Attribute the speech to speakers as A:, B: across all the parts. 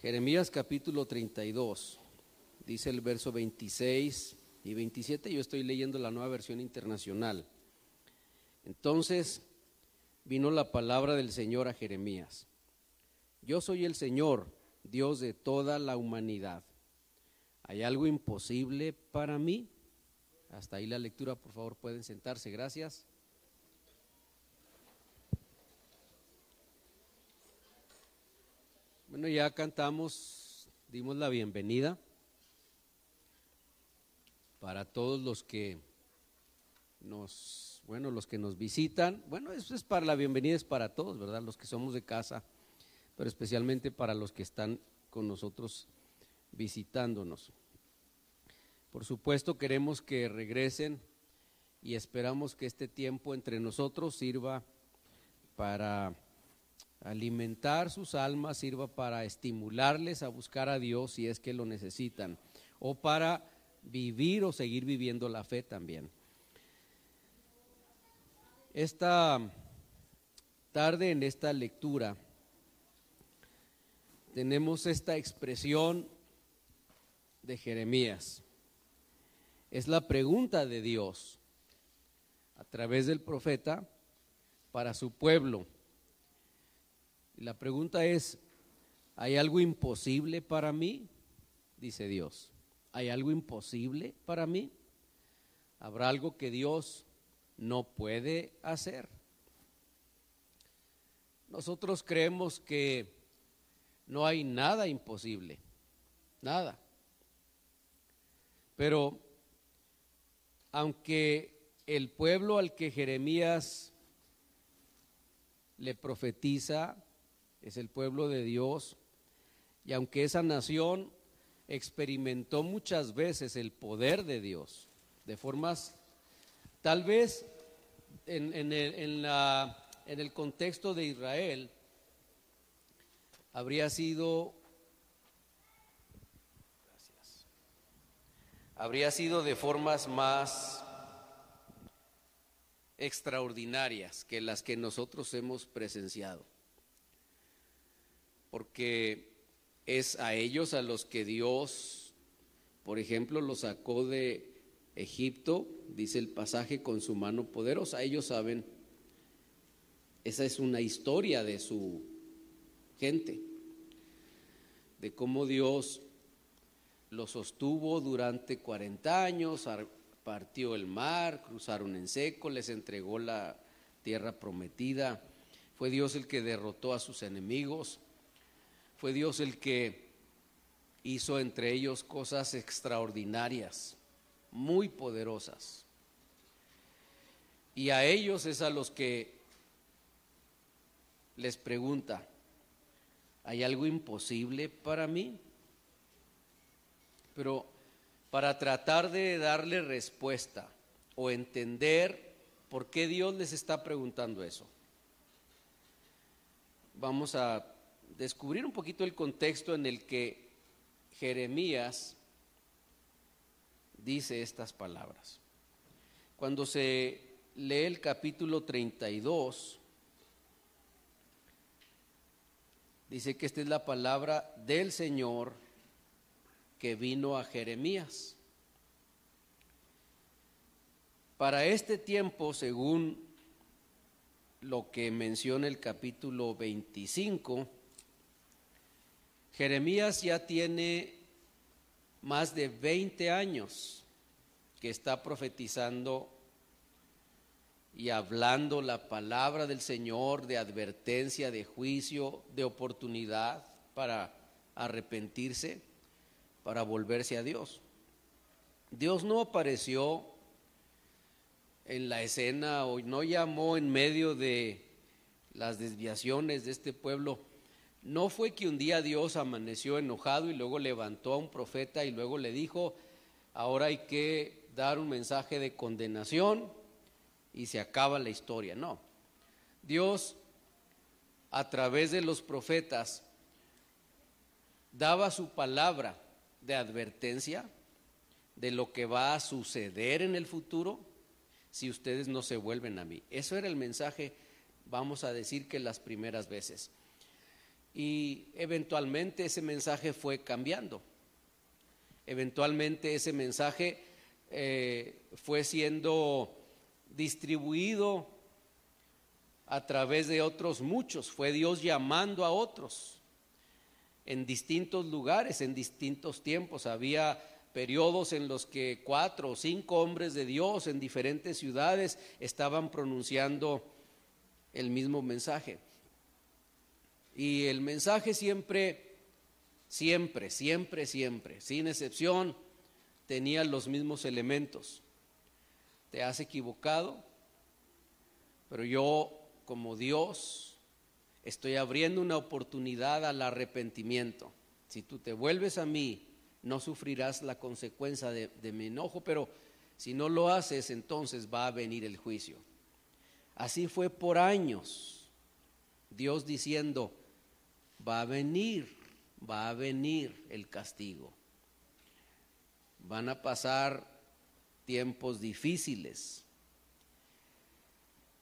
A: Jeremías capítulo 32, dice el verso 26 y 27, yo estoy leyendo la nueva versión internacional. Entonces vino la palabra del Señor a Jeremías. Yo soy el Señor, Dios de toda la humanidad. ¿Hay algo imposible para mí? Hasta ahí la lectura, por favor, pueden sentarse. Gracias. Bueno, ya cantamos, dimos la bienvenida para todos los que nos, bueno, los que nos visitan. Bueno, eso es para la bienvenida, es para todos, ¿verdad? Los que somos de casa, pero especialmente para los que están con nosotros visitándonos. Por supuesto, queremos que regresen y esperamos que este tiempo entre nosotros sirva para alimentar sus almas, sirva para estimularles a buscar a Dios si es que lo necesitan, o para vivir o seguir viviendo la fe también. Esta tarde en esta lectura tenemos esta expresión de Jeremías. Es la pregunta de Dios a través del profeta para su pueblo. Y la pregunta es, ¿hay algo imposible para mí? Dice Dios. ¿Hay algo imposible para mí? ¿Habrá algo que Dios no puede hacer? Nosotros creemos que no hay nada imposible, nada. Pero aunque el pueblo al que Jeremías le profetiza es el pueblo de Dios, y aunque esa nación experimentó muchas veces el poder de Dios, de formas, tal vez en, el, en el contexto de Israel, habría sido, habría sido de formas más extraordinarias que las que nosotros hemos presenciado. Porque es a ellos a los que Dios, por ejemplo, los sacó de Egipto, dice el pasaje, con su mano poderosa. Ellos saben, esa es una historia de su gente, de cómo Dios los sostuvo durante 40 años, partió el mar, cruzaron en seco, les entregó la tierra prometida. Fue Dios el que derrotó a sus enemigos. Fue Dios el que hizo entre ellos cosas extraordinarias, muy poderosas. Y a ellos es a los que les pregunta, ¿hay algo imposible para mí? Pero para tratar de darle respuesta o entender por qué Dios les está preguntando eso, vamos a descubrir un poquito el contexto en el que Jeremías dice estas palabras. Cuando se lee el capítulo 32, dice que esta es la palabra del Señor que vino a Jeremías. Para este tiempo, según lo que menciona el capítulo 25, Jeremías ya tiene más de 20 años que está profetizando y hablando la palabra del Señor de advertencia, de juicio, de oportunidad para arrepentirse, para volverse a Dios. Dios no apareció en la escena o no llamó en medio de las desviaciones de este pueblo no fue que un día Dios amaneció enojado y luego levantó a un profeta y luego le dijo, ahora hay que dar un mensaje de condenación y se acaba la historia. No, Dios a través de los profetas daba su palabra de advertencia de lo que va a suceder en el futuro si ustedes no se vuelven a mí. Eso era el mensaje, vamos a decir que las primeras veces. Y eventualmente ese mensaje fue cambiando. Eventualmente ese mensaje eh, fue siendo distribuido a través de otros muchos. Fue Dios llamando a otros en distintos lugares, en distintos tiempos. Había periodos en los que cuatro o cinco hombres de Dios en diferentes ciudades estaban pronunciando el mismo mensaje. Y el mensaje siempre, siempre, siempre, siempre, sin excepción, tenía los mismos elementos. Te has equivocado, pero yo como Dios estoy abriendo una oportunidad al arrepentimiento. Si tú te vuelves a mí, no sufrirás la consecuencia de, de mi enojo, pero si no lo haces, entonces va a venir el juicio. Así fue por años, Dios diciendo, va a venir, va a venir el castigo. Van a pasar tiempos difíciles,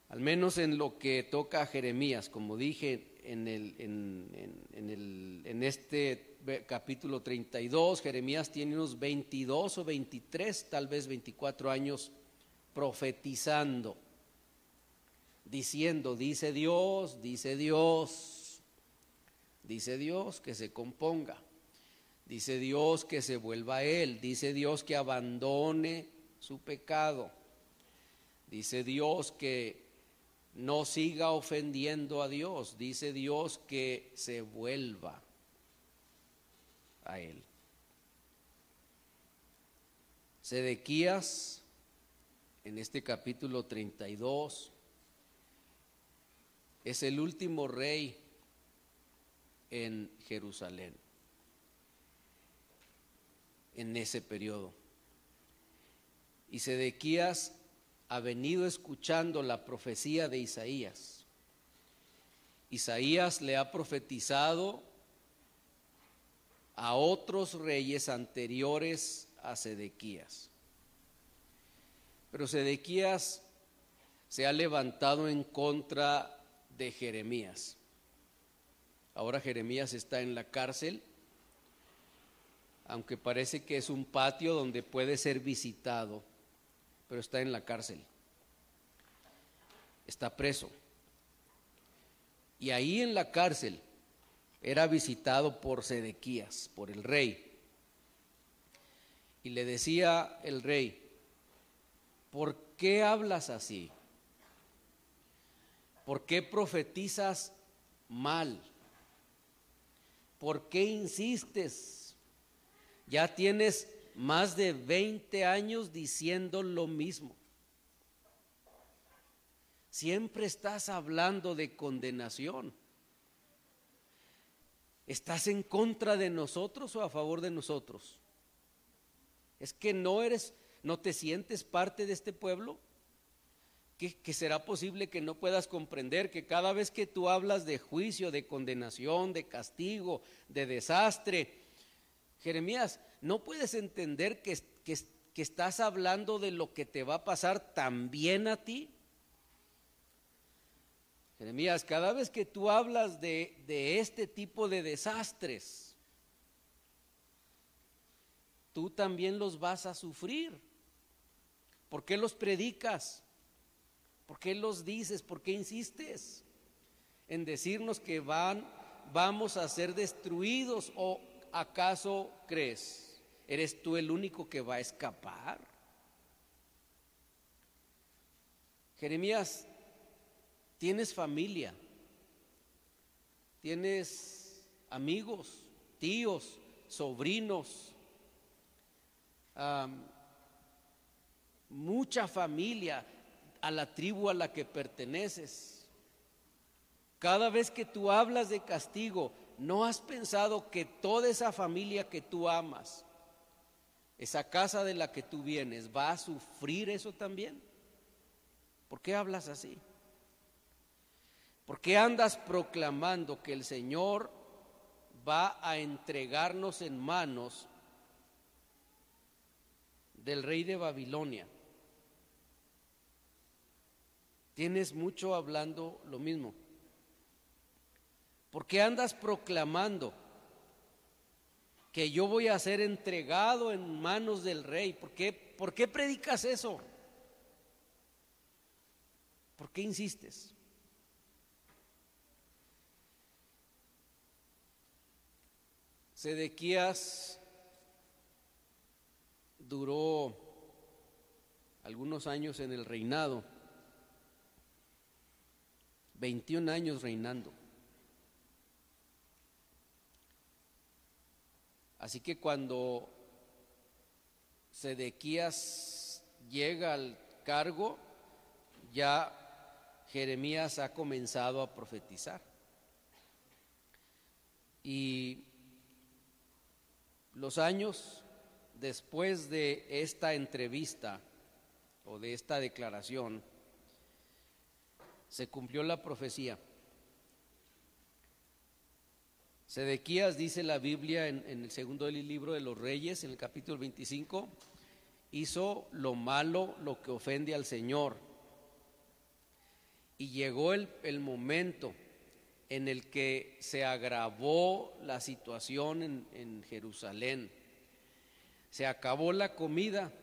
A: al menos en lo que toca a Jeremías, como dije en, el, en, el, en este capítulo 32, Jeremías tiene unos 22 o 23, tal vez 24 años profetizando, diciendo, dice Dios, dice Dios, dice Dios que se componga, dice Dios que se vuelva a Él, dice Dios que abandone su pecado, dice Dios que no siga ofendiendo a Dios, dice Dios que se vuelva a él. Sedequías, en este capítulo 32, es el último rey en Jerusalén, en ese periodo. Y Sedequías ha venido escuchando la profecía de Isaías. Isaías le ha profetizado a otros reyes anteriores a Sedequías. Pero Sedequías se ha levantado en contra de Jeremías. Ahora Jeremías está en la cárcel, aunque parece que es un patio donde puede ser visitado, pero está en la cárcel. Está preso. Y ahí en la cárcel era visitado por Sedequías, por el rey. Y le decía el rey, ¿por qué hablas así? ¿Por qué profetizas mal? ¿Por qué insistes? Ya tienes más de 20 años diciendo lo mismo. Siempre estás hablando de condenación. ¿Estás en contra de nosotros o a favor de nosotros? ¿Es que no eres, no te sientes parte de este pueblo? ¿Que, será posible que no puedas comprender que cada vez que tú hablas de juicio, de condenación, de castigo, de desastre, Jeremías, ¿no puedes entender que, que estás hablando de lo que te va a pasar también a ti? Jeremías, cada vez que tú hablas de, de este tipo de desastres, tú también los vas a sufrir. ¿Por qué los predicas? ¿Por qué los dices? ¿Por qué insistes en decirnos que van, vamos a ser destruidos? ¿O acaso crees? ¿Eres tú el único que va a escapar? Jeremías, tienes familia, tienes amigos, tíos, sobrinos, mucha familia a la tribu a la que perteneces. Cada vez que tú hablas de castigo, ¿no has pensado que toda esa familia que tú amas, esa casa de la que tú vienes, va a sufrir eso también? ¿Por qué hablas así? ¿Por qué andas proclamando que el Señor va a entregarnos en manos del rey de Babilonia? Tienes mucho hablando lo mismo. ¿Por qué andas proclamando que yo voy a ser entregado en manos del rey? ¿Por qué, por qué predicas eso? ¿Por qué insistes? Sedequías duró algunos años en el reinado, 21 años reinando. Así que cuando Sedequías llega al cargo, ya Jeremías ha comenzado a profetizar. Y los años después de esta entrevista o de esta declaración, se cumplió la profecía. Sedequías dice la Biblia en, el segundo libro de los Reyes, en el capítulo 25, hizo lo malo, lo que ofende al Señor. Y llegó el, momento en el que se agravó la situación en, en Jerusalén. Se acabó la comida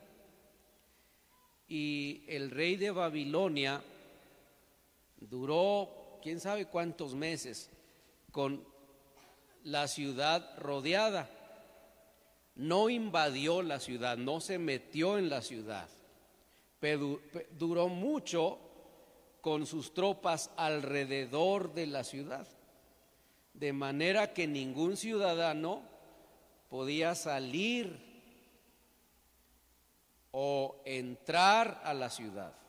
A: y el rey de Babilonia duró quién sabe cuántos meses con la ciudad rodeada. No invadió la ciudad, no se metió en la ciudad, pero duró mucho con sus tropas alrededor de la ciudad, de manera que ningún ciudadano podía salir o entrar a la ciudad.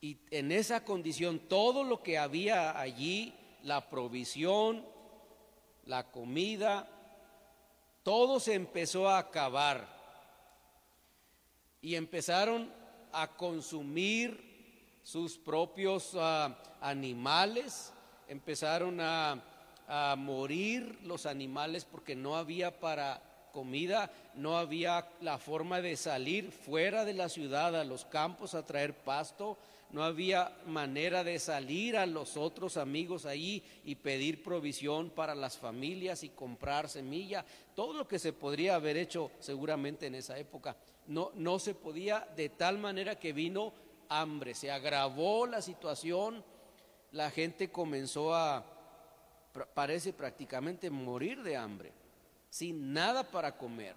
A: Y en esa condición todo lo que había allí, la provisión, la comida, todo se empezó a acabar. Y empezaron a consumir sus propios ah, animales, empezaron a, a morir los animales porque no había para comida, no había la forma de salir fuera de la ciudad a los campos a traer pasto, no había manera de salir a los otros amigos ahí y pedir provisión para las familias y comprar semilla, todo lo que se podría haber hecho seguramente en esa época. No, no se podía de tal manera que vino hambre, se agravó la situación, la gente comenzó a, parece prácticamente morir de hambre, sin nada para comer.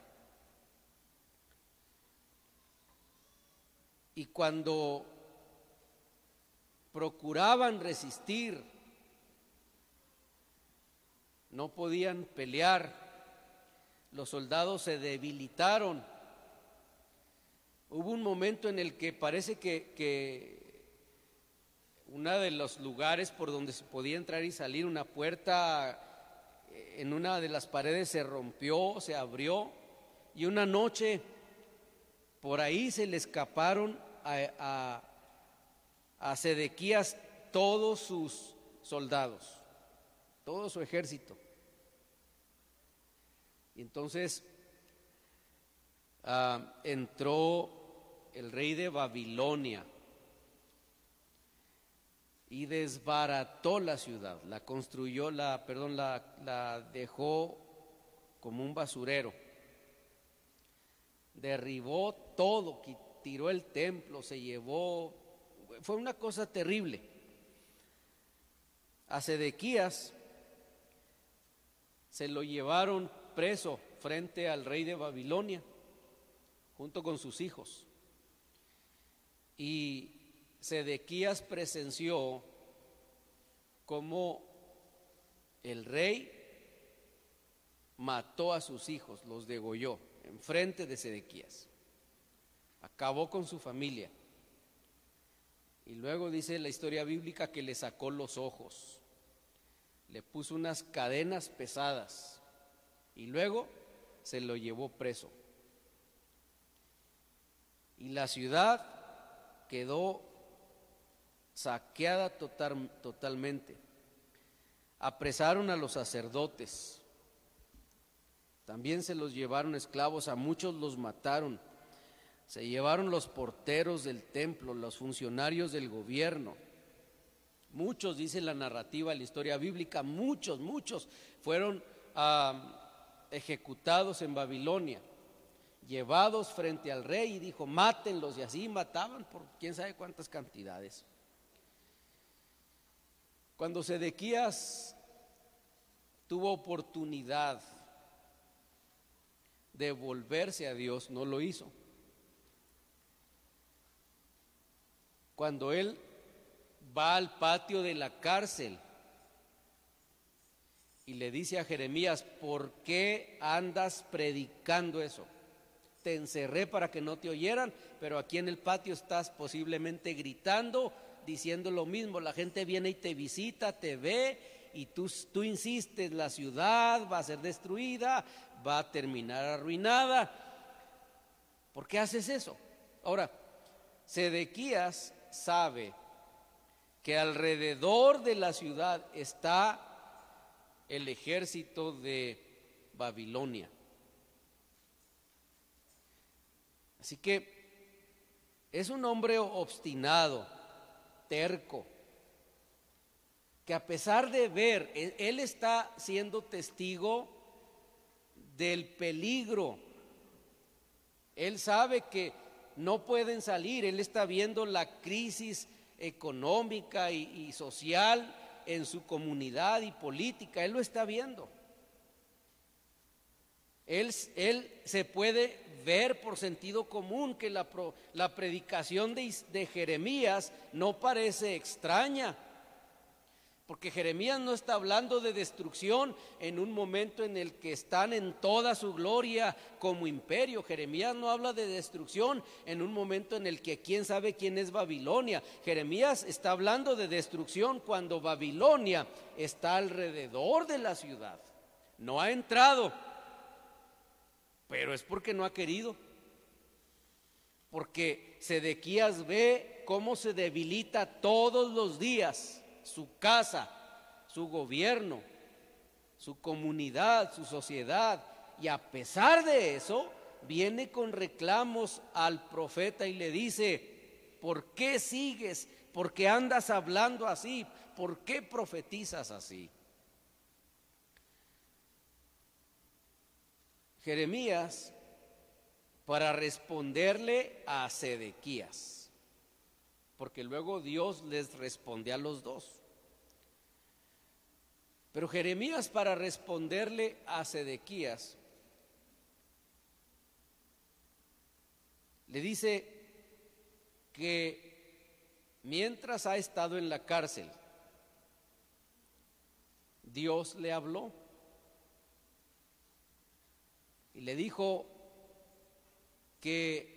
A: Y cuando procuraban resistir, no podían pelear, los soldados se debilitaron. Hubo un momento en el que parece que, uno de los lugares por donde se podía entrar y salir, una puerta eh, en una de las paredes se rompió, se abrió, y una noche por ahí se le escaparon a, a Sedequías todos sus soldados, todo su ejército. Y entonces ah, entró el rey de Babilonia, y desbarató la ciudad, la construyó, la, perdón, la, la dejó como un basurero. Derribó todo, tiró el templo, se llevó, fue una cosa terrible. A Sedequías se lo llevaron preso frente al rey de Babilonia, junto con sus hijos. Y Sedequías presenció cómo el rey mató a sus hijos, los degolló enfrente de Sedequías. Acabó con su familia. Y luego dice la historia bíblica que le sacó los ojos, le puso unas cadenas pesadas y luego se lo llevó preso. Y la ciudad quedó saqueada total, totalmente. Apresaron a los sacerdotes, también se los llevaron esclavos, a muchos los mataron. Se llevaron los porteros del templo, los funcionarios del gobierno, Muchos, dice la narrativa, la historia bíblica, muchos, muchos fueron ah, ejecutados en Babilonia, llevados frente al rey y dijo, mátenlos, y así mataban por quién sabe cuántas cantidades. Cuando Sedequías tuvo oportunidad de volverse a Dios, no lo hizo. Cuando él va al patio de la cárcel y le dice a Jeremías, ¿por qué andas predicando eso? Te encerré para que no te oyeran, pero aquí en el patio estás posiblemente gritando, diciendo lo mismo. La gente viene y te visita, te ve y tú, insistes, la ciudad va a ser destruida, va a terminar arruinada. ¿Por qué haces eso? Ahora, Sedequías sabe que alrededor de la ciudad está el ejército de Babilonia. Así que es un hombre obstinado, terco, que a pesar de ver, él está siendo testigo del peligro. Él sabe que no pueden salir, él está viendo la crisis económica y, social en su comunidad y política. Él lo está viendo. Él, él se puede ver por sentido común que la, la predicación de, de Jeremías no parece extraña. Porque Jeremías no está hablando de destrucción en un momento en el que están en toda su gloria como imperio. Jeremías no habla de destrucción en un momento en el que quién sabe quién es Babilonia. Jeremías está hablando de destrucción cuando Babilonia está alrededor de la ciudad. No ha entrado, pero es porque no ha querido. Porque Sedequías ve cómo se debilita todos los días su casa, su gobierno, su comunidad, su sociedad. Y a pesar de eso, viene con reclamos al profeta y le dice, ¿por qué sigues? ¿Por qué andas hablando así? ¿Por qué profetizas así? Jeremías para responderle a Sedequías porque luego Dios les responde a los dos. Pero Jeremías para responderle a Sedequías le dice que mientras ha estado en la cárcel, Dios le habló y le dijo que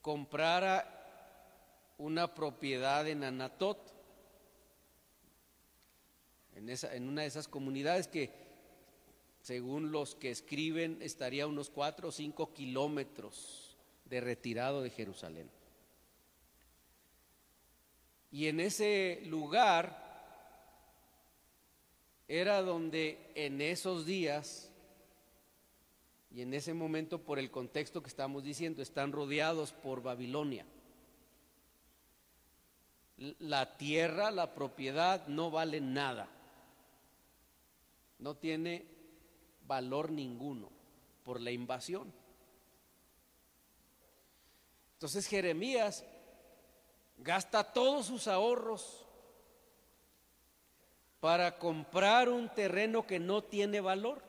A: comprara una propiedad en Anatot, en, esa, en una de esas comunidades que, según los que escriben, estaría a unos cuatro o cinco kilómetros de retirado de Jerusalén. Y en ese lugar era donde en esos días y en ese momento, por el contexto que estamos diciendo, están rodeados por Babilonia la tierra, la propiedad no vale nada. No tiene valor ninguno por la invasión. Entonces Jeremías gasta todos sus ahorros para comprar un terreno que no tiene valor,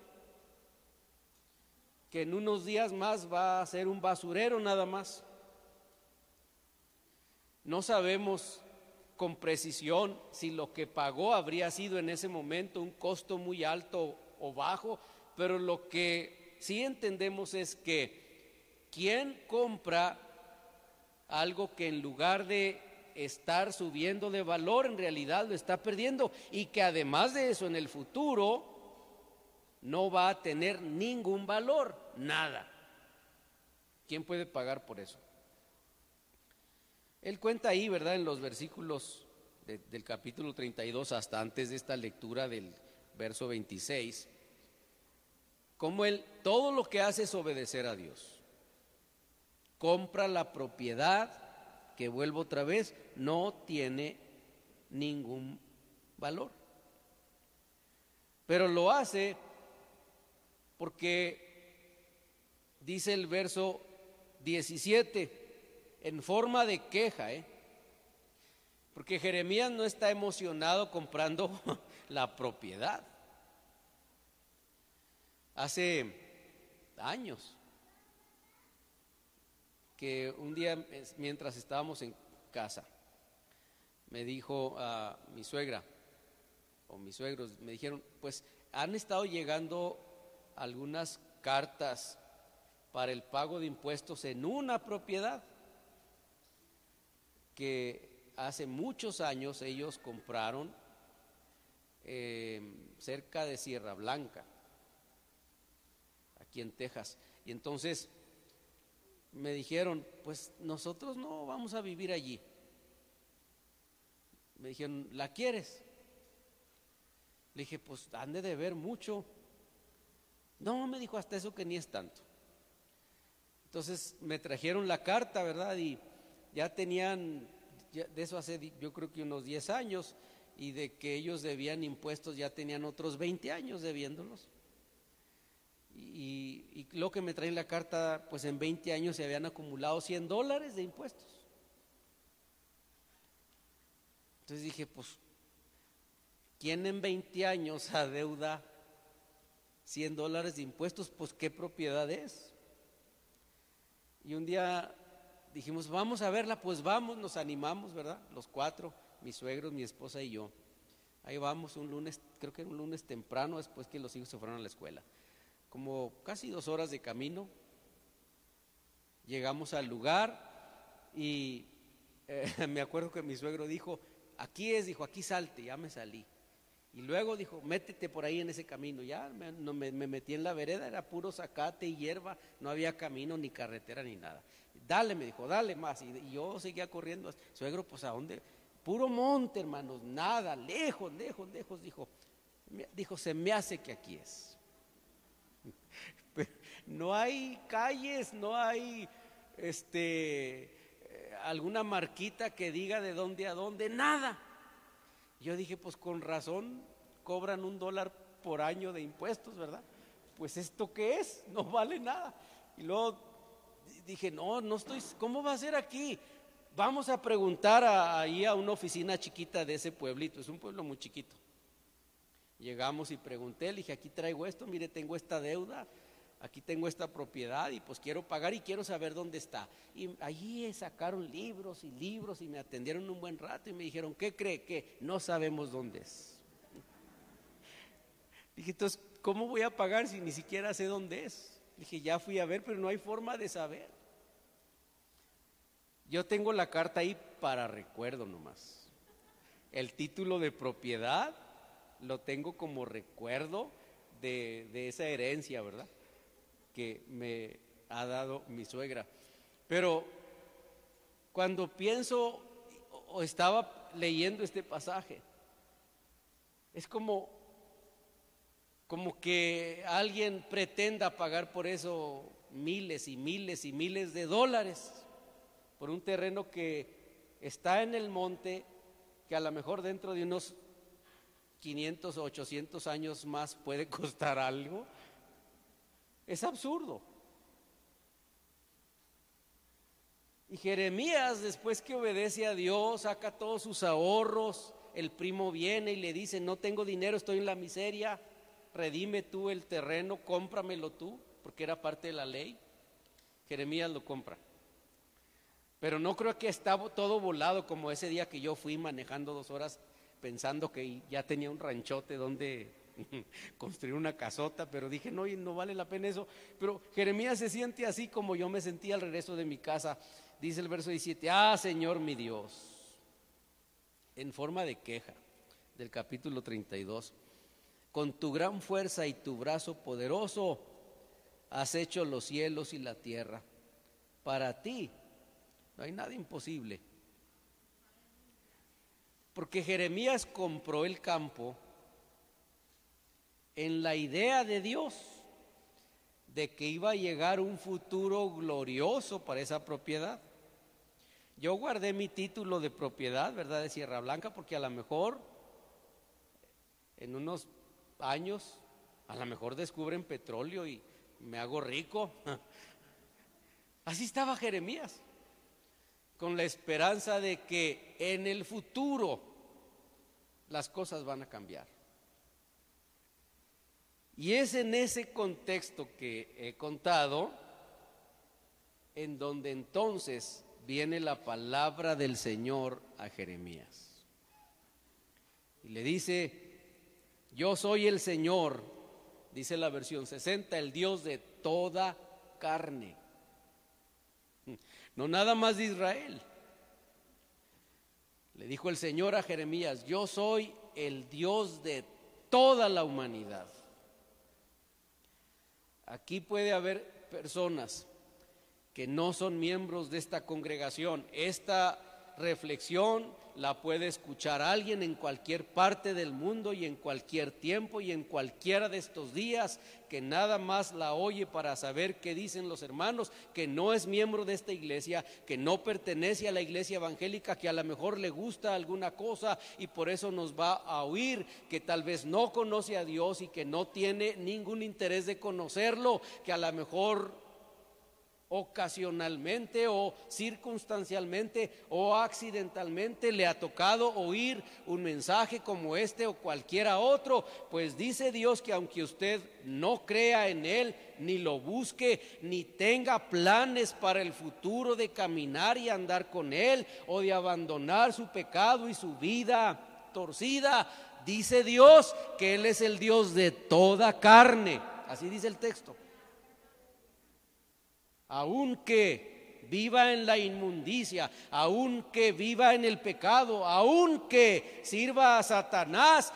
A: que en unos días más va a ser un basurero nada más. No sabemos con precisión si lo que pagó habría sido en ese momento un costo muy alto o bajo, pero lo que sí entendemos es que quien compra algo que en lugar de estar subiendo de valor, en realidad lo está perdiendo y que además de eso en el futuro no va a tener ningún valor, nada. ¿Quién puede pagar por eso? Él cuenta ahí, ¿verdad? En los versículos del capítulo 32 hasta antes de esta lectura del verso 26, como él todo lo que hace es obedecer a Dios. Compra la propiedad, que vuelvo otra vez, no tiene ningún valor. Pero lo hace porque dice el verso 17, en forma de queja, ¿eh? porque Jeremías no está emocionado comprando la propiedad. Hace años que un día mientras estábamos en casa, me dijo a mi suegra o mis suegros, me dijeron, pues han estado llegando algunas cartas para el pago de impuestos en una propiedad que hace muchos años ellos compraron eh, cerca de Sierra Blanca, aquí en Texas. Y entonces me dijeron, pues nosotros no vamos a vivir allí. Me dijeron, ¿la quieres? Le dije, pues han de ver mucho. No, me dijo hasta eso que ni es tanto. Entonces me trajeron la carta, ¿verdad? Y ya tenían, de eso hace yo creo que unos 10 años, y de que ellos debían impuestos ya tenían otros 20 años debiéndolos. Y, lo que me traen la carta, pues en 20 años se habían acumulado 100 dólares de impuestos. Entonces dije, pues, ¿quién en 20 años adeuda 100 dólares de impuestos? Pues, ¿qué propiedad es? Y un día dijimos, vamos a verla, pues vamos, nos animamos, ¿verdad? Los cuatro, mis suegros, mi esposa y yo. Ahí vamos un lunes, creo que un lunes temprano, después que los hijos se fueron a la escuela como casi dos horas de camino. Llegamos al lugar y eh, me acuerdo que mi suegro dijo, aquí es, dijo, aquí salte, ya me salí. Y luego dijo, métete por ahí en ese camino. Ya me, me, metí en la vereda, era puro zacate y hierba, no había camino, ni carretera, ni nada. Dale, me dijo, dale más. Y, yo seguía corriendo. Suegro, pues a dónde? Puro monte, hermanos, nada, lejos, lejos, lejos. Dijo, dijo, se me hace que aquí es. No hay calles, no hay este eh, alguna marquita que diga de dónde a dónde, nada. Yo dije, pues con razón cobran un dólar por año de impuestos, ¿verdad? Pues esto qué es, no vale nada. Y luego dije, no, no estoy, ¿cómo va a ser aquí? Vamos a preguntar ahí a una oficina chiquita de ese pueblito, es un pueblo muy chiquito. Llegamos y pregunté, le dije, aquí traigo esto, mire, tengo esta deuda, aquí tengo esta propiedad y pues quiero pagar y quiero saber dónde está. Y allí sacaron libros y libros y me atendieron un buen rato y me dijeron, ¿qué cree? Que no sabemos dónde es. Dije, entonces, ¿cómo voy a pagar si ni siquiera sé dónde es? Dije, ya fui a ver, pero no hay forma de saber. Yo tengo la carta ahí para recuerdo nomás. El título de propiedad lo tengo como recuerdo de, de esa herencia, ¿verdad? que me ha dado mi suegra. Pero cuando pienso o estaba leyendo este pasaje, es como, como que alguien pretenda pagar por eso miles y miles y miles de dólares por un terreno que está en el monte, que a lo mejor dentro de unos 500 o 800 años más puede costar algo es absurdo. Y Jeremías, después que obedece a Dios, saca todos sus ahorros, el primo viene y le dice, no tengo dinero, estoy en la miseria, redime tú el terreno, cómpramelo tú, porque era parte de la ley. Jeremías lo compra. Pero no creo que estaba todo volado como ese día que yo fui manejando dos horas pensando que ya tenía un ranchote donde construir una casota, pero dije, no, no vale la pena eso. Pero Jeremías se siente así como yo me sentí al regreso de mi casa. Dice el verso 17, ah, Señor mi Dios, en forma de queja del capítulo 32, con tu gran fuerza y tu brazo poderoso has hecho los cielos y la tierra. Para ti no hay nada imposible. Porque Jeremías compró el campo en la idea de Dios de que iba a llegar un futuro glorioso para esa propiedad. Yo guardé mi título de propiedad, ¿verdad? De Sierra Blanca, porque a lo mejor en unos años, a lo mejor descubren petróleo y me hago rico. Así estaba Jeremías, con la esperanza de que en el futuro las cosas van a cambiar. Y es en ese contexto que he contado, en donde entonces viene la palabra del Señor a Jeremías. Y le dice, yo soy el Señor, dice la versión 60, el Dios de toda carne. No nada más de Israel. Le dijo el Señor a Jeremías, yo soy el Dios de toda la humanidad. Aquí puede haber personas que no son miembros de esta congregación. Esta reflexión la puede escuchar alguien en cualquier parte del mundo y en cualquier tiempo y en cualquiera de estos días que nada más la oye para saber qué dicen los hermanos, que no es miembro de esta iglesia, que no pertenece a la iglesia evangélica, que a lo mejor le gusta alguna cosa y por eso nos va a oír, que tal vez no conoce a Dios y que no tiene ningún interés de conocerlo, que a lo mejor ocasionalmente o circunstancialmente o accidentalmente le ha tocado oír un mensaje como este o cualquiera otro, pues dice Dios que aunque usted no crea en Él, ni lo busque, ni tenga planes para el futuro de caminar y andar con Él o de abandonar su pecado y su vida torcida, dice Dios que Él es el Dios de toda carne. Así dice el texto aunque viva en la inmundicia, aunque viva en el pecado, aunque sirva a Satanás,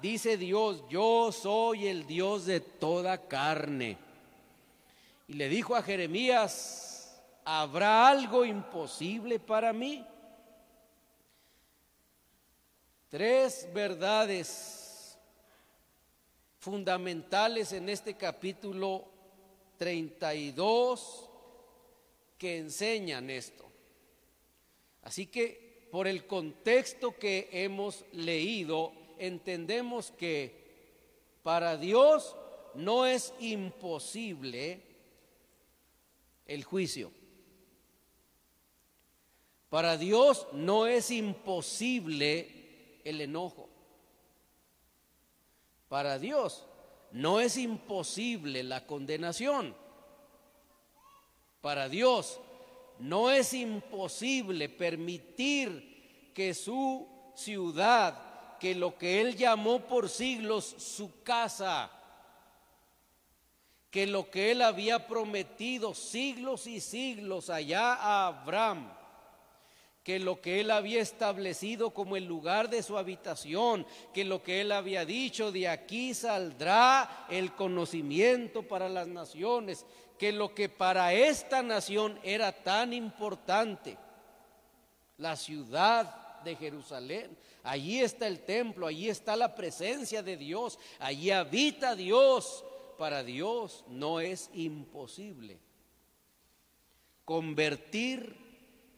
A: dice Dios, yo soy el Dios de toda carne. Y le dijo a Jeremías, ¿habrá algo imposible para mí? Tres verdades fundamentales en este capítulo 32 enseñan esto. Así que por el contexto que hemos leído, entendemos que para Dios no es imposible el juicio. Para Dios no es imposible el enojo. Para Dios no es imposible la condenación para Dios. No es imposible permitir que su ciudad, que lo que él llamó por siglos su casa, que lo que él había prometido siglos y siglos allá a Abraham, que lo que él había establecido como el lugar de su habitación, que lo que él había dicho, de aquí saldrá el conocimiento para las naciones, que lo que para esta nación era tan importante, la ciudad de Jerusalén, allí está el templo, allí está la presencia de Dios, allí habita Dios. Para Dios no es imposible convertir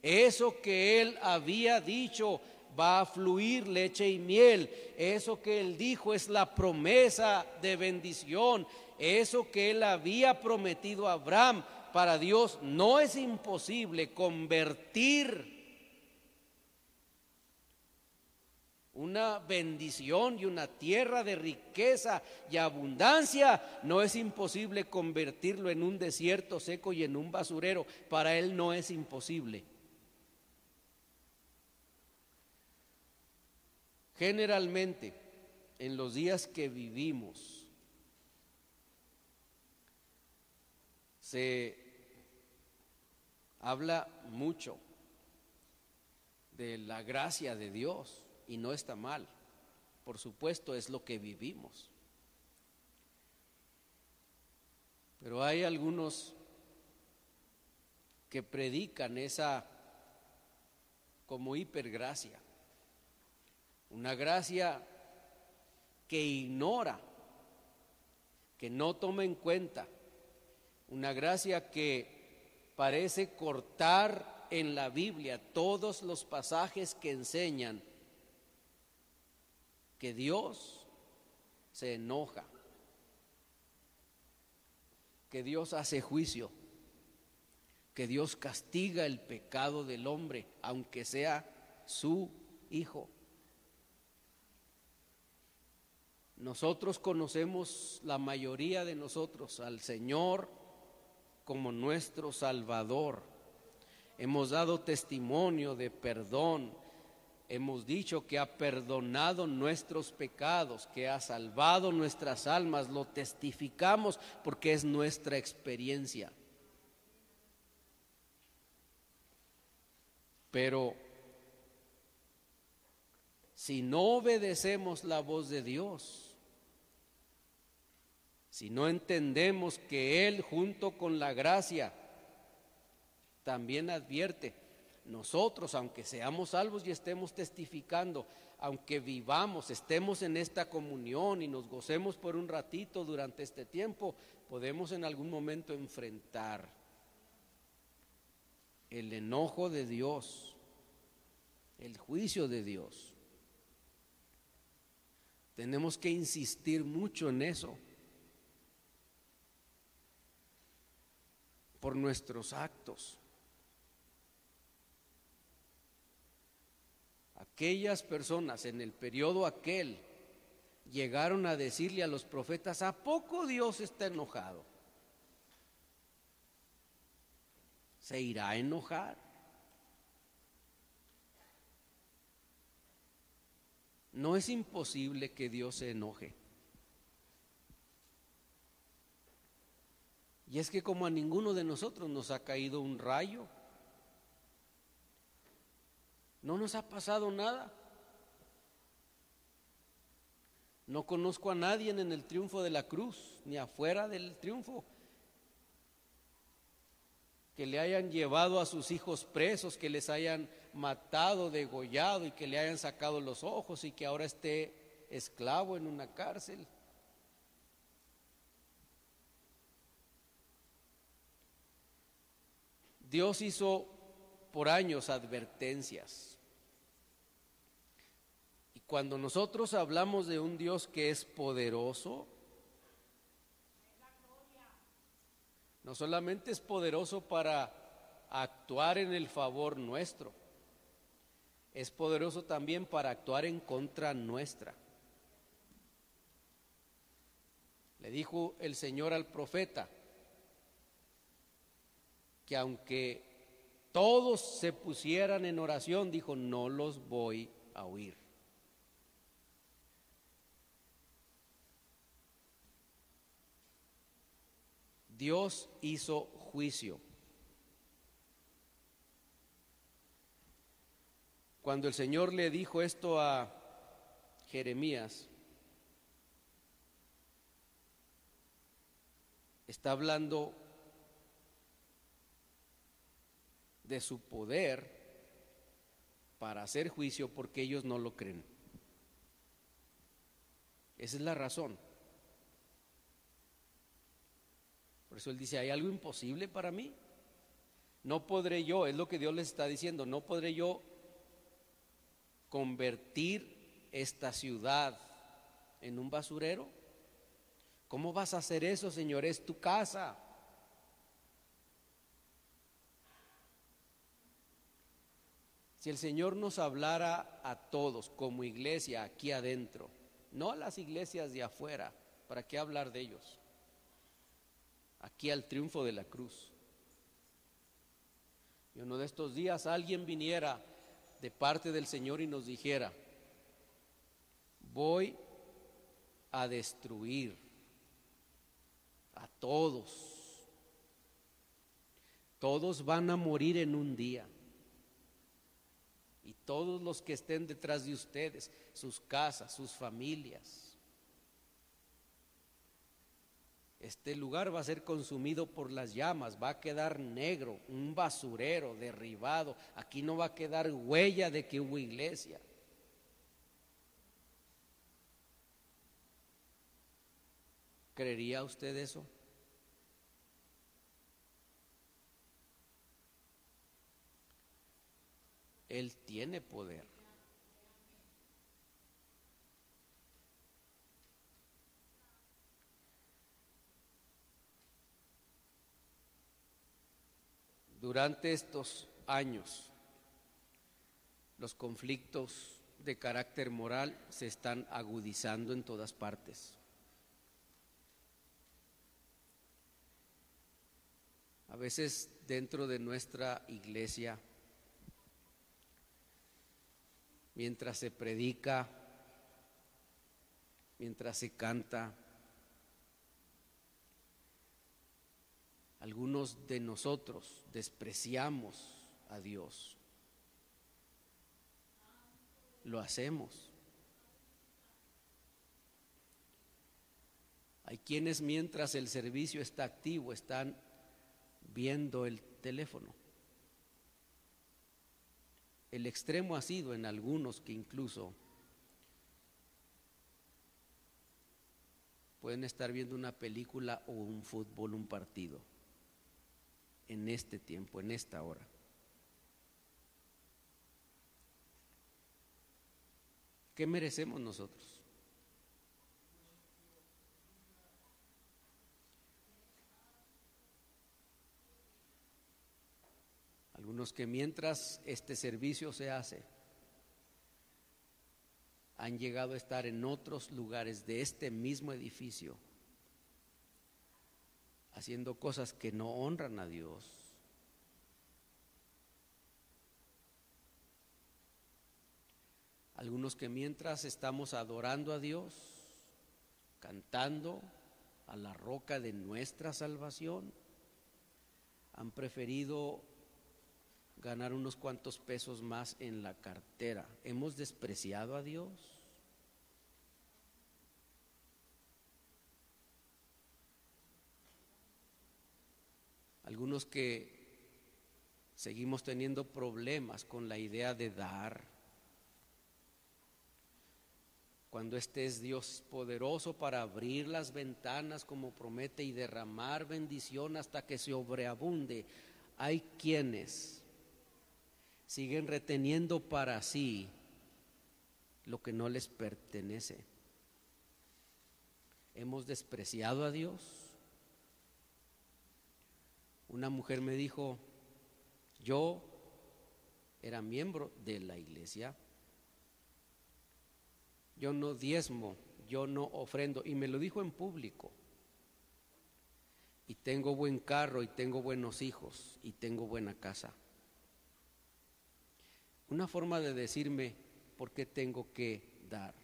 A: eso que Él había dicho va a fluir leche y miel. Eso que Él dijo es la promesa de bendición eso que él había prometido a Abraham, para Dios no es imposible convertir una bendición y una tierra de riqueza y abundancia, no es imposible convertirlo en un desierto seco y en un basurero. Para Él no es imposible. Generalmente, en los días que vivimos, habla mucho de la gracia de Dios y no está mal. Por supuesto es lo que vivimos. Pero hay algunos que predican esa como hipergracia, una gracia que ignora, que no toma en cuenta una gracia que parece cortar en la Biblia todos los pasajes que enseñan que Dios se enoja, que Dios hace juicio, que Dios castiga el pecado del hombre, aunque sea su hijo. Nosotros conocemos, la mayoría de nosotros, al Señor como nuestro Salvador. Hemos dado testimonio de perdón. Hemos dicho que ha perdonado nuestros pecados, que ha salvado nuestras almas. Lo testificamos porque es nuestra experiencia. Pero si no obedecemos la voz de Dios, si no entendemos que Él junto con la gracia también advierte, nosotros, aunque seamos salvos y estemos testificando, aunque vivamos, estemos en esta comunión y nos gocemos por un ratito durante este tiempo, podemos en algún momento enfrentar el enojo de Dios, el juicio de Dios. Tenemos que insistir mucho en eso. Por nuestros actos. Aquellas personas en el periodo aquel llegaron a decirle a los profetas, ¿a poco Dios está enojado? ¿Se irá a enojar? No es imposible que Dios se enoje. Y es que como a ninguno de nosotros nos ha caído un rayo, no nos ha pasado nada. No conozco a nadie en el triunfo de la cruz, ni afuera del triunfo, que le hayan llevado a sus hijos presos, que les hayan matado, degollado y que le hayan sacado los ojos y que ahora esté esclavo en una cárcel. Dios hizo por años advertencias. Y cuando nosotros hablamos de un Dios que es poderoso, no solamente es poderoso para actuar en el favor nuestro, es poderoso también para actuar en contra nuestra. Le dijo el Señor al profeta, que aunque todos se pusieran en oración, dijo, no los voy a oír. Dios hizo juicio. Cuando el Señor le dijo esto a Jeremías, está hablando de su poder para hacer juicio porque ellos no lo creen. Esa es la razón. Por eso él dice, ¿hay algo imposible para mí? No podré yo, es lo que Dios les está diciendo, no podré yo convertir esta ciudad en un basurero. ¿Cómo vas a hacer eso, Señor? Es tu casa. Si el Señor nos hablara a todos como iglesia aquí adentro, no a las iglesias de afuera, ¿para qué hablar de ellos? Aquí al triunfo de la cruz. Y uno de estos días alguien viniera de parte del Señor y nos dijera, voy a destruir a todos. Todos van a morir en un día todos los que estén detrás de ustedes, sus casas, sus familias. Este lugar va a ser consumido por las llamas, va a quedar negro, un basurero derribado. Aquí no va a quedar huella de que hubo iglesia. ¿Creería usted eso? Él tiene poder. Durante estos años, los conflictos de carácter moral se están agudizando en todas partes. A veces dentro de nuestra iglesia, mientras se predica, mientras se canta, algunos de nosotros despreciamos a Dios. Lo hacemos. Hay quienes mientras el servicio está activo están viendo el teléfono. El extremo ha sido en algunos que incluso pueden estar viendo una película o un fútbol, un partido, en este tiempo, en esta hora. ¿Qué merecemos nosotros? Algunos que mientras este servicio se hace, han llegado a estar en otros lugares de este mismo edificio, haciendo cosas que no honran a Dios. Algunos que mientras estamos adorando a Dios, cantando a la roca de nuestra salvación, han preferido ganar unos cuantos pesos más en la cartera. ¿Hemos despreciado a Dios? Algunos que seguimos teniendo problemas con la idea de dar. Cuando este es Dios poderoso para abrir las ventanas como promete y derramar bendición hasta que se sobreabunde, hay quienes siguen reteniendo para sí lo que no les pertenece. Hemos despreciado a Dios. Una mujer me dijo, yo era miembro de la iglesia, yo no diezmo, yo no ofrendo, y me lo dijo en público. Y tengo buen carro, y tengo buenos hijos, y tengo buena casa. Una forma de decirme por qué tengo que dar.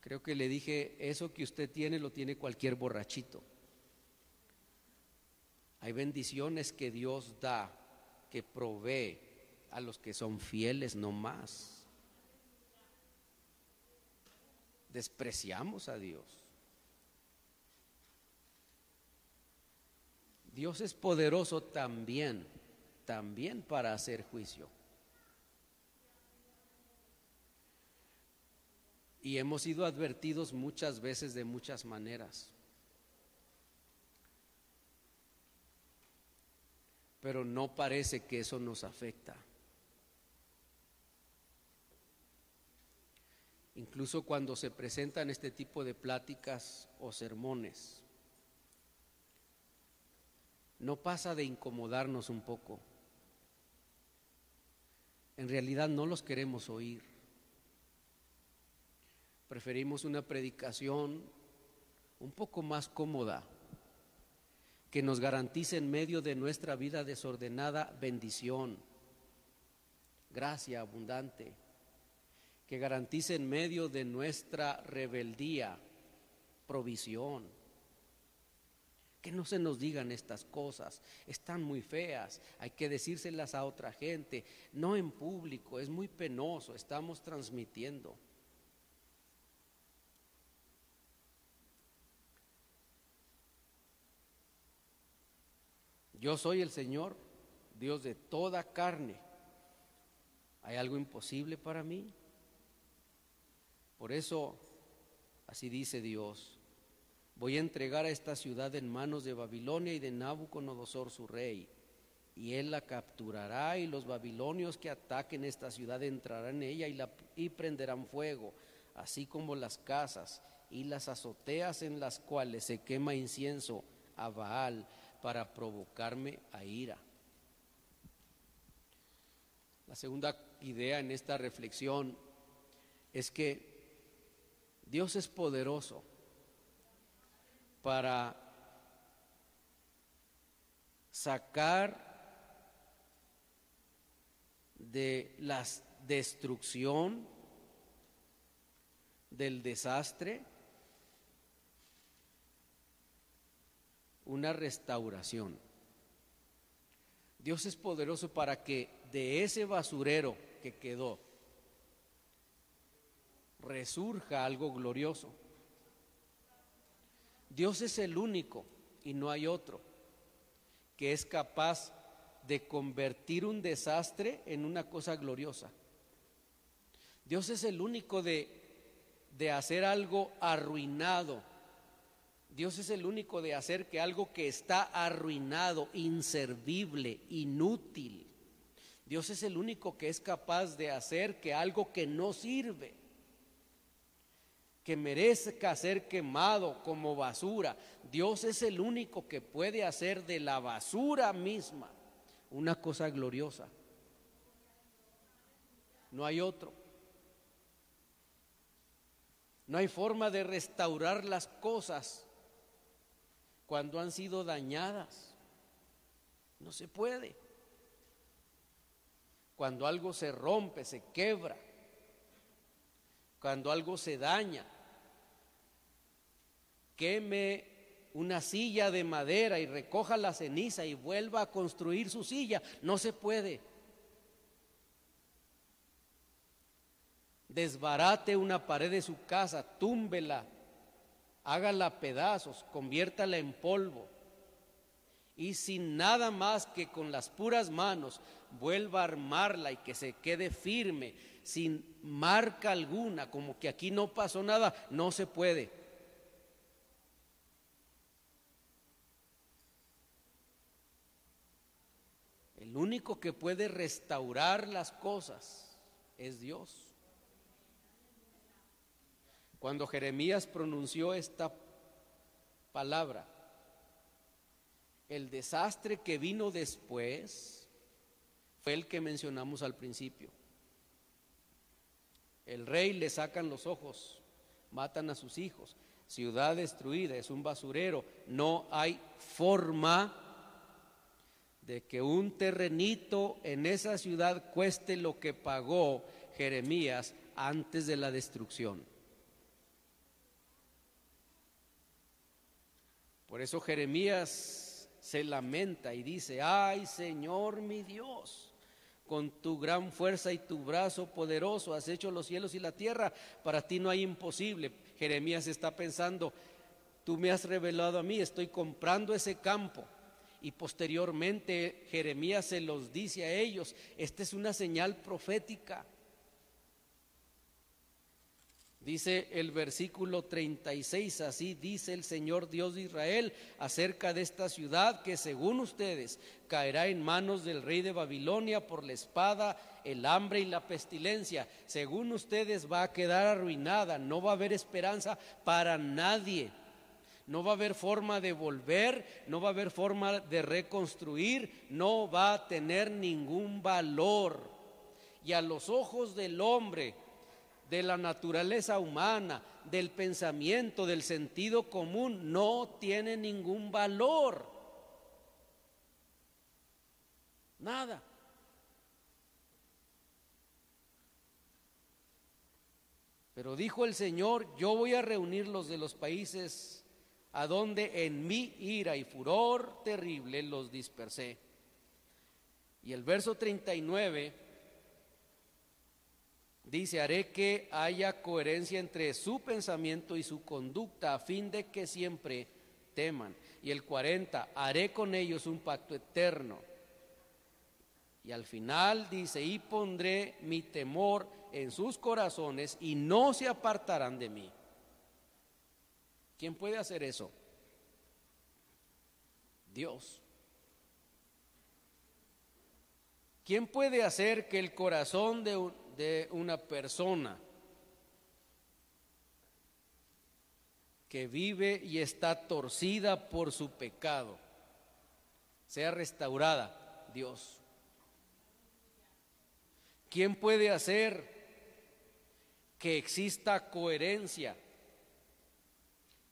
A: Creo que le dije, eso que usted tiene lo tiene cualquier borrachito. Hay bendiciones que Dios da, que provee a los que son fieles no más. Despreciamos a Dios. Dios es poderoso también también para hacer juicio. Y hemos sido advertidos muchas veces de muchas maneras. Pero no parece que eso nos afecta. Incluso cuando se presentan este tipo de pláticas o sermones, no pasa de incomodarnos un poco en realidad no los queremos oír. Preferimos una predicación un poco más cómoda, que nos garantice en medio de nuestra vida desordenada bendición, gracia abundante, que garantice en medio de nuestra rebeldía provisión que no se nos digan estas cosas, están muy feas, hay que decírselas a otra gente, no en público, es muy penoso, estamos transmitiendo. Yo soy el Señor, Dios de toda carne. ¿Hay algo imposible para mí? Por eso, así dice Dios, Voy a entregar a esta ciudad en manos de Babilonia y de Nabucodonosor su rey, y él la capturará y los babilonios que ataquen esta ciudad entrarán en ella y, la, y prenderán fuego, así como las casas y las azoteas en las cuales se quema incienso a Baal para provocarme a ira. La segunda idea en esta reflexión es que Dios es poderoso para sacar de la destrucción, del desastre, una restauración. Dios es poderoso para que de ese basurero que quedó resurja algo glorioso. Dios es el único y no hay otro que es capaz de convertir un desastre en una cosa gloriosa. Dios es el único de, de hacer algo arruinado. Dios es el único de hacer que algo que está arruinado, inservible, inútil. Dios es el único que es capaz de hacer que algo que no sirve, que merezca ser quemado como basura, Dios es el único que puede hacer de la basura misma una cosa gloriosa. No hay otro. No hay forma de restaurar las cosas cuando han sido dañadas. No se puede. Cuando algo se rompe, se quebra. Cuando algo se daña. Queme una silla de madera y recoja la ceniza y vuelva a construir su silla. No se puede. Desbarate una pared de su casa, túmbela, hágala pedazos, conviértala en polvo. Y sin nada más que con las puras manos vuelva a armarla y que se quede firme, sin marca alguna, como que aquí no pasó nada, no se puede. Único que puede restaurar las cosas es Dios. Cuando Jeremías pronunció esta palabra, el desastre que vino después fue el que mencionamos al principio. El rey le sacan los ojos, matan a sus hijos, ciudad destruida, es un basurero, no hay forma de que un terrenito en esa ciudad cueste lo que pagó Jeremías antes de la destrucción. Por eso Jeremías se lamenta y dice, ay Señor mi Dios, con tu gran fuerza y tu brazo poderoso has hecho los cielos y la tierra, para ti no hay imposible. Jeremías está pensando, tú me has revelado a mí, estoy comprando ese campo y posteriormente Jeremías se los dice a ellos, esta es una señal profética. Dice el versículo 36, así dice el Señor Dios de Israel acerca de esta ciudad que según ustedes caerá en manos del rey de Babilonia por la espada, el hambre y la pestilencia. Según ustedes va a quedar arruinada, no va a haber esperanza para nadie no va a haber forma de volver, no va a haber forma de reconstruir, no va a tener ningún valor. Y a los ojos del hombre, de la naturaleza humana, del pensamiento, del sentido común, no tiene ningún valor. Nada. Pero dijo el Señor, yo voy a reunir los de los países a donde en mi ira y furor terrible los dispersé. Y el verso 39 dice, haré que haya coherencia entre su pensamiento y su conducta a fin de que siempre teman. Y el 40, haré con ellos un pacto eterno. Y al final dice, y pondré mi temor en sus corazones y no se apartarán de mí. ¿Quién puede hacer eso? Dios. ¿Quién puede hacer que el corazón de, de una persona que vive y está torcida por su pecado sea restaurada? Dios. ¿Quién puede hacer que exista coherencia,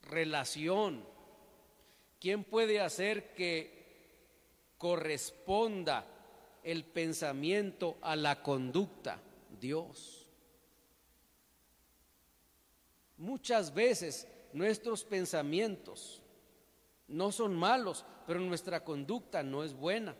A: relación? ¿Quién puede hacer que corresponda el pensamiento a la conducta? Dios. Muchas veces nuestros pensamientos no son malos, pero nuestra conducta no es buena.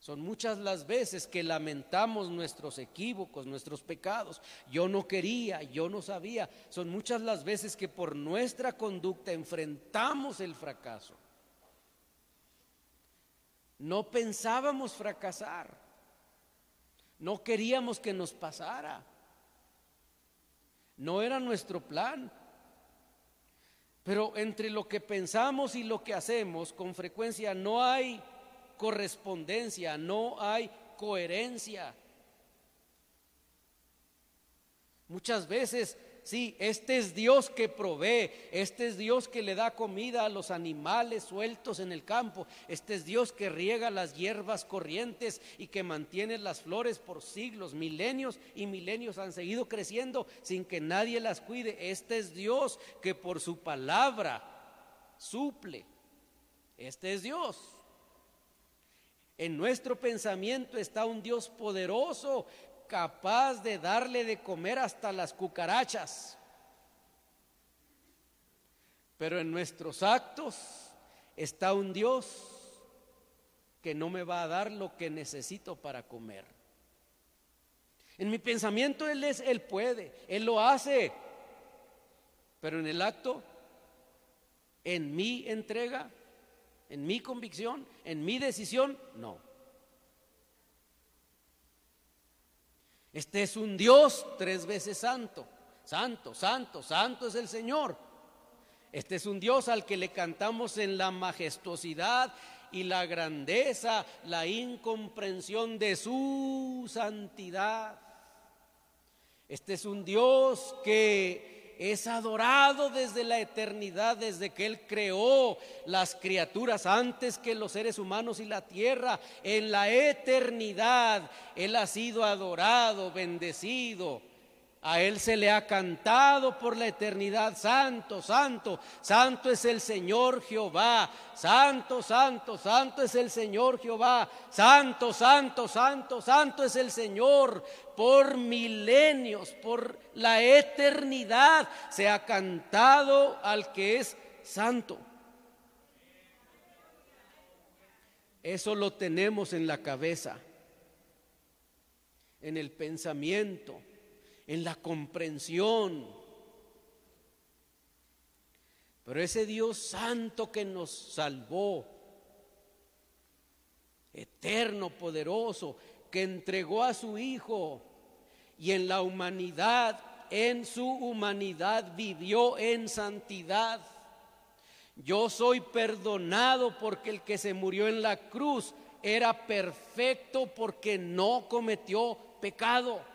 A: Son muchas las veces que lamentamos nuestros equívocos, nuestros pecados. Yo no quería, yo no sabía. Son muchas las veces que por nuestra conducta enfrentamos el fracaso. No pensábamos fracasar. No queríamos que nos pasara. No era nuestro plan. Pero entre lo que pensamos y lo que hacemos, con frecuencia no hay correspondencia, no hay coherencia. Muchas veces, sí, este es Dios que provee, este es Dios que le da comida a los animales sueltos en el campo, este es Dios que riega las hierbas corrientes y que mantiene las flores por siglos, milenios y milenios han seguido creciendo sin que nadie las cuide. Este es Dios que por su palabra suple. Este es Dios. En nuestro pensamiento está un Dios poderoso, capaz de darle de comer hasta las cucarachas. Pero en nuestros actos está un Dios que no me va a dar lo que necesito para comer. En mi pensamiento Él es, Él puede, Él lo hace. Pero en el acto, en mi entrega, en mi convicción, en mi decisión, no. Este es un Dios tres veces santo. Santo, santo, santo es el Señor. Este es un Dios al que le cantamos en la majestuosidad y la grandeza, la incomprensión de su santidad. Este es un Dios que es adorado desde la eternidad, desde que Él creó las criaturas antes que los seres humanos y la tierra. En la eternidad Él ha sido adorado, bendecido. A Él se le ha cantado por la eternidad, santo, santo, santo es el Señor Jehová, santo, santo, santo es el Señor Jehová, santo, santo, santo, santo es el Señor. Por milenios, por la eternidad, se ha cantado al que es santo. Eso lo tenemos en la cabeza, en el pensamiento en la comprensión. Pero ese Dios santo que nos salvó, eterno, poderoso, que entregó a su Hijo y en la humanidad, en su humanidad vivió en santidad. Yo soy perdonado porque el que se murió en la cruz era perfecto porque no cometió pecado.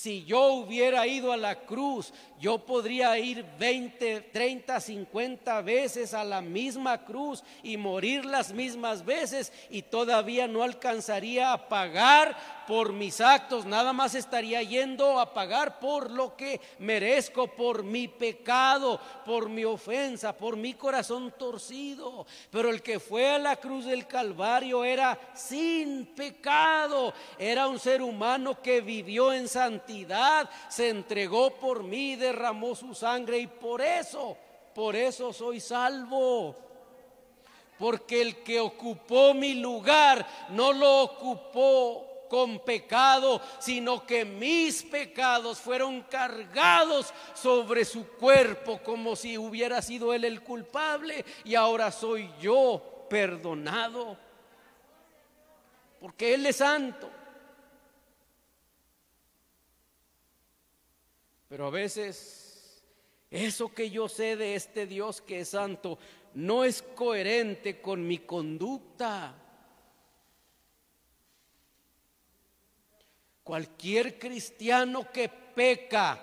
A: Si yo hubiera ido a la cruz, yo podría ir 20, 30, 50 veces a la misma cruz y morir las mismas veces y todavía no alcanzaría a pagar por mis actos, nada más estaría yendo a pagar por lo que merezco, por mi pecado, por mi ofensa, por mi corazón torcido. Pero el que fue a la cruz del Calvario era sin pecado, era un ser humano que vivió en santidad, se entregó por mí, derramó su sangre y por eso, por eso soy salvo porque el que ocupó mi lugar no lo ocupó con pecado, sino que mis pecados fueron cargados sobre su cuerpo como si hubiera sido él el culpable y ahora soy yo perdonado. Porque Él es santo. Pero a veces eso que yo sé de este Dios que es santo no es coherente con mi conducta. Cualquier cristiano que peca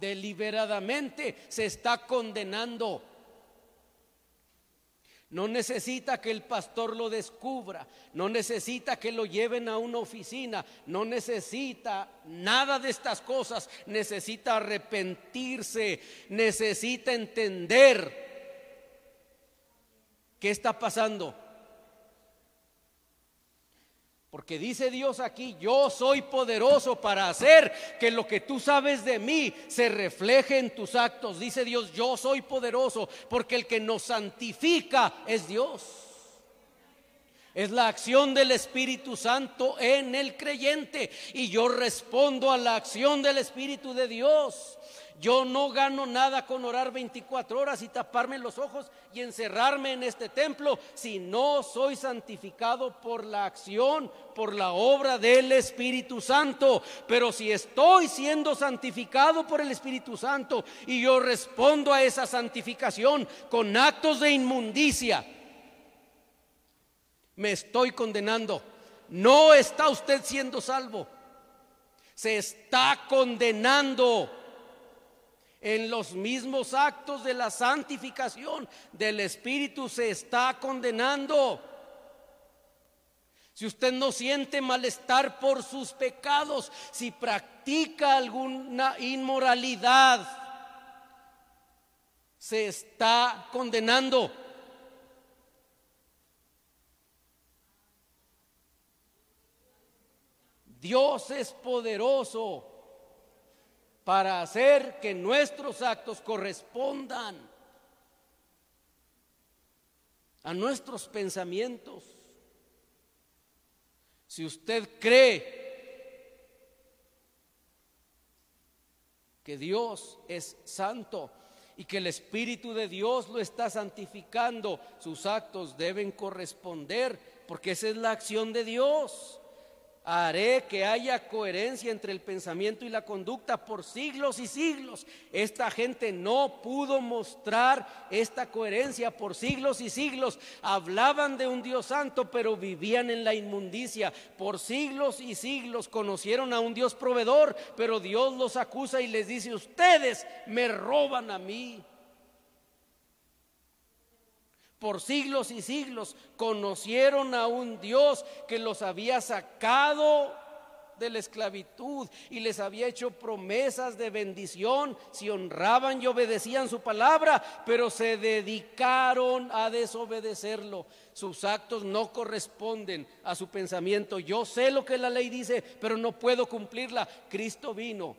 A: deliberadamente se está condenando. No necesita que el pastor lo descubra, no necesita que lo lleven a una oficina, no necesita nada de estas cosas, necesita arrepentirse, necesita entender qué está pasando. Porque dice Dios aquí, yo soy poderoso para hacer que lo que tú sabes de mí se refleje en tus actos. Dice Dios, yo soy poderoso porque el que nos santifica es Dios. Es la acción del Espíritu Santo en el creyente. Y yo respondo a la acción del Espíritu de Dios. Yo no gano nada con orar 24 horas y taparme los ojos y encerrarme en este templo si no soy santificado por la acción, por la obra del Espíritu Santo. Pero si estoy siendo santificado por el Espíritu Santo y yo respondo a esa santificación con actos de inmundicia, me estoy condenando. No está usted siendo salvo. Se está condenando en los mismos actos de la santificación del Espíritu se está condenando. Si usted no siente malestar por sus pecados, si practica alguna inmoralidad, se está condenando. Dios es poderoso para hacer que nuestros actos correspondan a nuestros pensamientos. Si usted cree que Dios es santo y que el Espíritu de Dios lo está santificando, sus actos deben corresponder, porque esa es la acción de Dios haré que haya coherencia entre el pensamiento y la conducta por siglos y siglos. Esta gente no pudo mostrar esta coherencia por siglos y siglos. Hablaban de un Dios santo, pero vivían en la inmundicia. Por siglos y siglos conocieron a un Dios proveedor, pero Dios los acusa y les dice, ustedes me roban a mí por siglos y siglos conocieron a un Dios que los había sacado de la esclavitud y les había hecho promesas de bendición si honraban y obedecían su palabra, pero se dedicaron a desobedecerlo. Sus actos no corresponden a su pensamiento. Yo sé lo que la ley dice, pero no puedo cumplirla. Cristo vino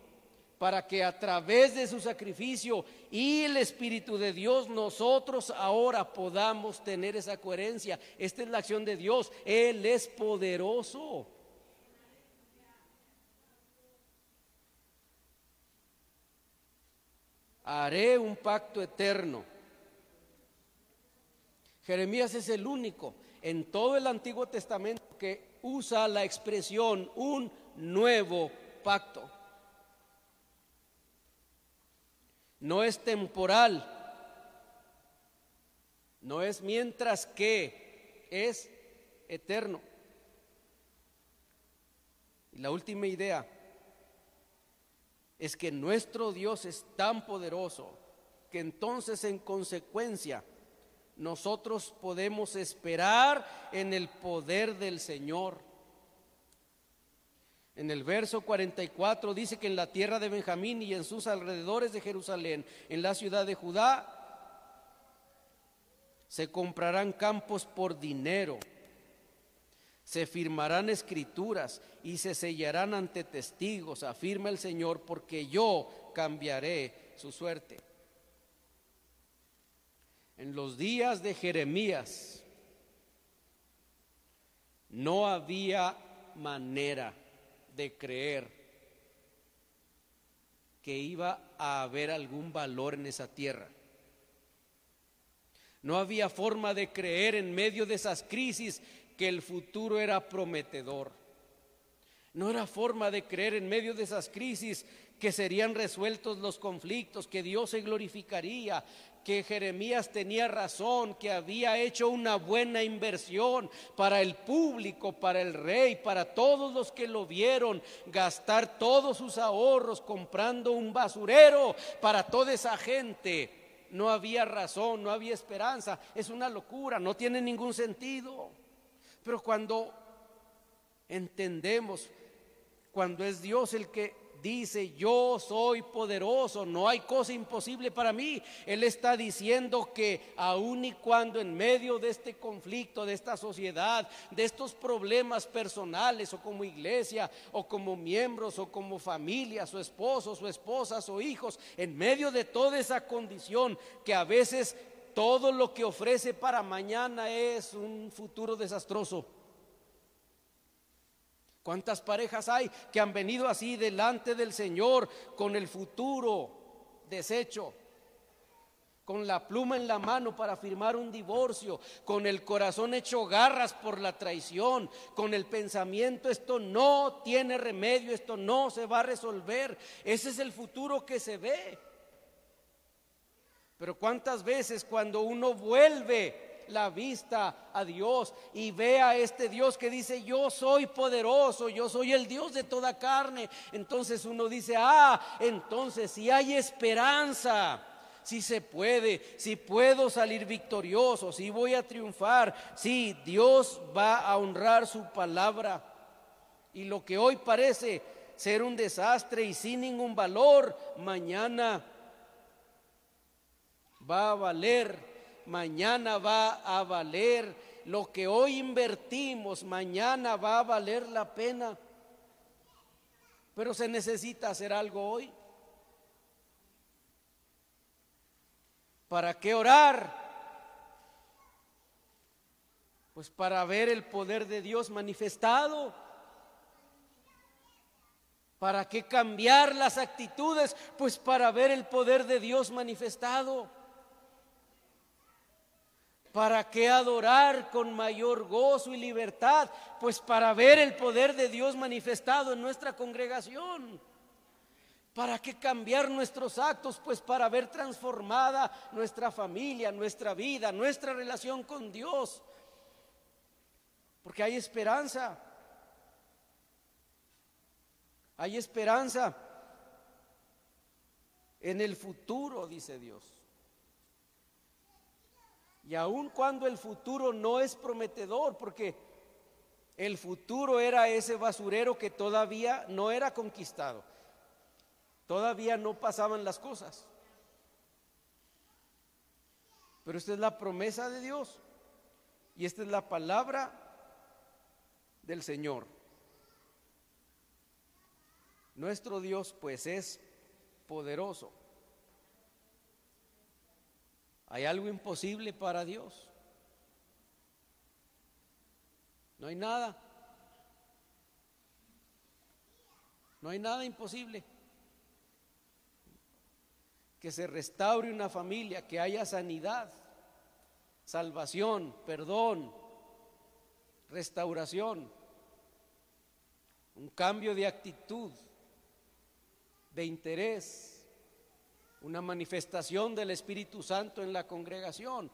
A: para que a través de su sacrificio y el Espíritu de Dios nosotros ahora podamos tener esa coherencia. Esta es la acción de Dios. Él es poderoso. Haré un pacto eterno. Jeremías es el único en todo el Antiguo Testamento que usa la expresión un nuevo pacto. No es temporal, no es mientras que es eterno. Y la última idea es que nuestro Dios es tan poderoso que entonces en consecuencia nosotros podemos esperar en el poder del Señor. En el verso 44 dice que en la tierra de Benjamín y en sus alrededores de Jerusalén, en la ciudad de Judá, se comprarán campos por dinero, se firmarán escrituras y se sellarán ante testigos, afirma el Señor, porque yo cambiaré su suerte. En los días de Jeremías no había manera de creer que iba a haber algún valor en esa tierra. No había forma de creer en medio de esas crisis que el futuro era prometedor. No era forma de creer en medio de esas crisis que serían resueltos los conflictos, que Dios se glorificaría, que Jeremías tenía razón, que había hecho una buena inversión para el público, para el rey, para todos los que lo vieron, gastar todos sus ahorros comprando un basurero para toda esa gente. No había razón, no había esperanza, es una locura, no tiene ningún sentido. Pero cuando entendemos, cuando es Dios el que dice, yo soy poderoso, no hay cosa imposible para mí. Él está diciendo que aun y cuando en medio de este conflicto, de esta sociedad, de estos problemas personales o como iglesia o como miembros o como familias o esposos o esposas o hijos, en medio de toda esa condición que a veces todo lo que ofrece para mañana es un futuro desastroso. ¿Cuántas parejas hay que han venido así delante del Señor con el futuro deshecho? Con la pluma en la mano para firmar un divorcio, con el corazón hecho garras por la traición, con el pensamiento, esto no tiene remedio, esto no se va a resolver. Ese es el futuro que se ve. Pero cuántas veces cuando uno vuelve la vista a Dios y ve a este Dios que dice, yo soy poderoso, yo soy el Dios de toda carne. Entonces uno dice, ah, entonces si hay esperanza, si se puede, si puedo salir victorioso, si voy a triunfar, si Dios va a honrar su palabra. Y lo que hoy parece ser un desastre y sin ningún valor, mañana va a valer mañana va a valer. Lo que hoy invertimos, mañana va a valer la pena. Pero se necesita hacer algo hoy. ¿Para qué orar? Pues para ver el poder de Dios manifestado. ¿Para qué cambiar las actitudes? Pues para ver el poder de Dios manifestado. ¿Para qué adorar con mayor gozo y libertad? Pues para ver el poder de Dios manifestado en nuestra congregación. ¿Para qué cambiar nuestros actos? Pues para ver transformada nuestra familia, nuestra vida, nuestra relación con Dios. Porque hay esperanza. Hay esperanza en el futuro, dice Dios. Y aun cuando el futuro no es prometedor, porque el futuro era ese basurero que todavía no era conquistado, todavía no pasaban las cosas. Pero esta es la promesa de Dios y esta es la palabra del Señor. Nuestro Dios pues es poderoso ¿Hay algo imposible para Dios? No hay nada. No hay nada imposible. Que se restaure una familia, que haya sanidad, salvación, perdón, restauración, un cambio de actitud, de interés una manifestación del Espíritu Santo en la congregación,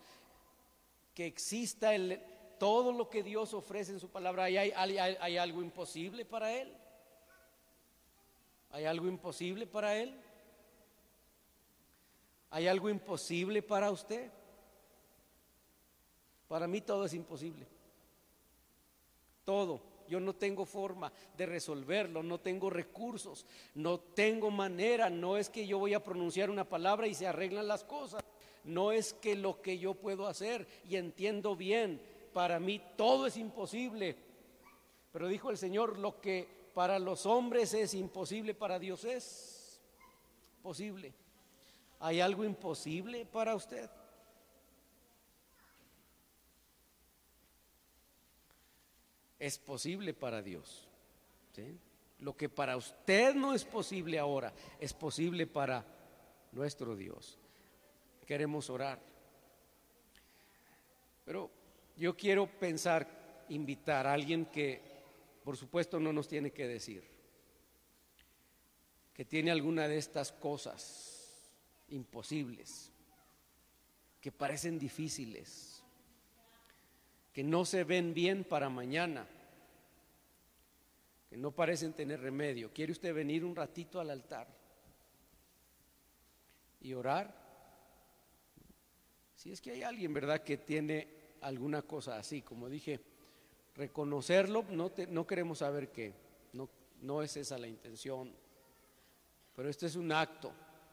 A: que exista el, todo lo que Dios ofrece en su palabra. ¿Hay, hay algo imposible para Él? ¿Hay algo imposible para Él? ¿Hay algo imposible para usted? Para mí todo es imposible. Todo yo no tengo forma de resolverlo, no tengo recursos, no tengo manera, no es que yo voy a pronunciar una palabra y se arreglan las cosas, no es que lo que yo puedo hacer y entiendo bien, para mí todo es imposible. Pero dijo el Señor, lo que para los hombres es imposible, para Dios es posible. ¿Hay algo imposible para usted? Es posible para Dios. Lo que para usted no es posible ahora, es posible para nuestro Dios. Queremos orar. Pero yo quiero pensar, invitar a alguien que, por supuesto, no nos tiene que decir, que tiene alguna de estas cosas imposibles. que parecen difíciles, que no se ven bien para mañana, que no parecen tener remedio. ¿Quiere usted venir un ratito al altar y orar? Si es que hay alguien, ¿verdad?, que tiene alguna cosa así, como dije, reconocerlo, no, no queremos saber qué, no, no es esa la intención, pero este es un acto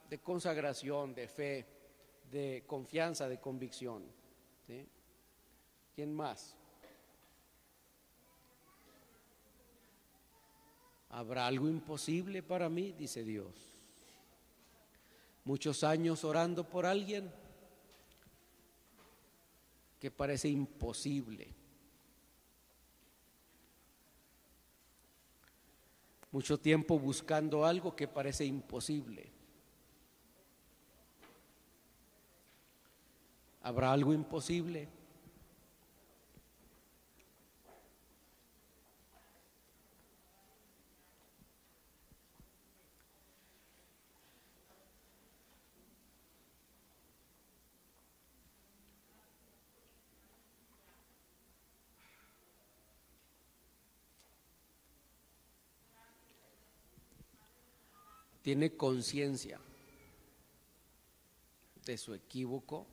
A: de consagración, de fe, de confianza, de convicción. ¿Quién más? ¿Habrá algo imposible para mí? Dice Dios. Muchos años orando por alguien que parece imposible. Mucho tiempo buscando algo que parece imposible. ¿Habrá algo imposible? Tiene conciencia de su equívoco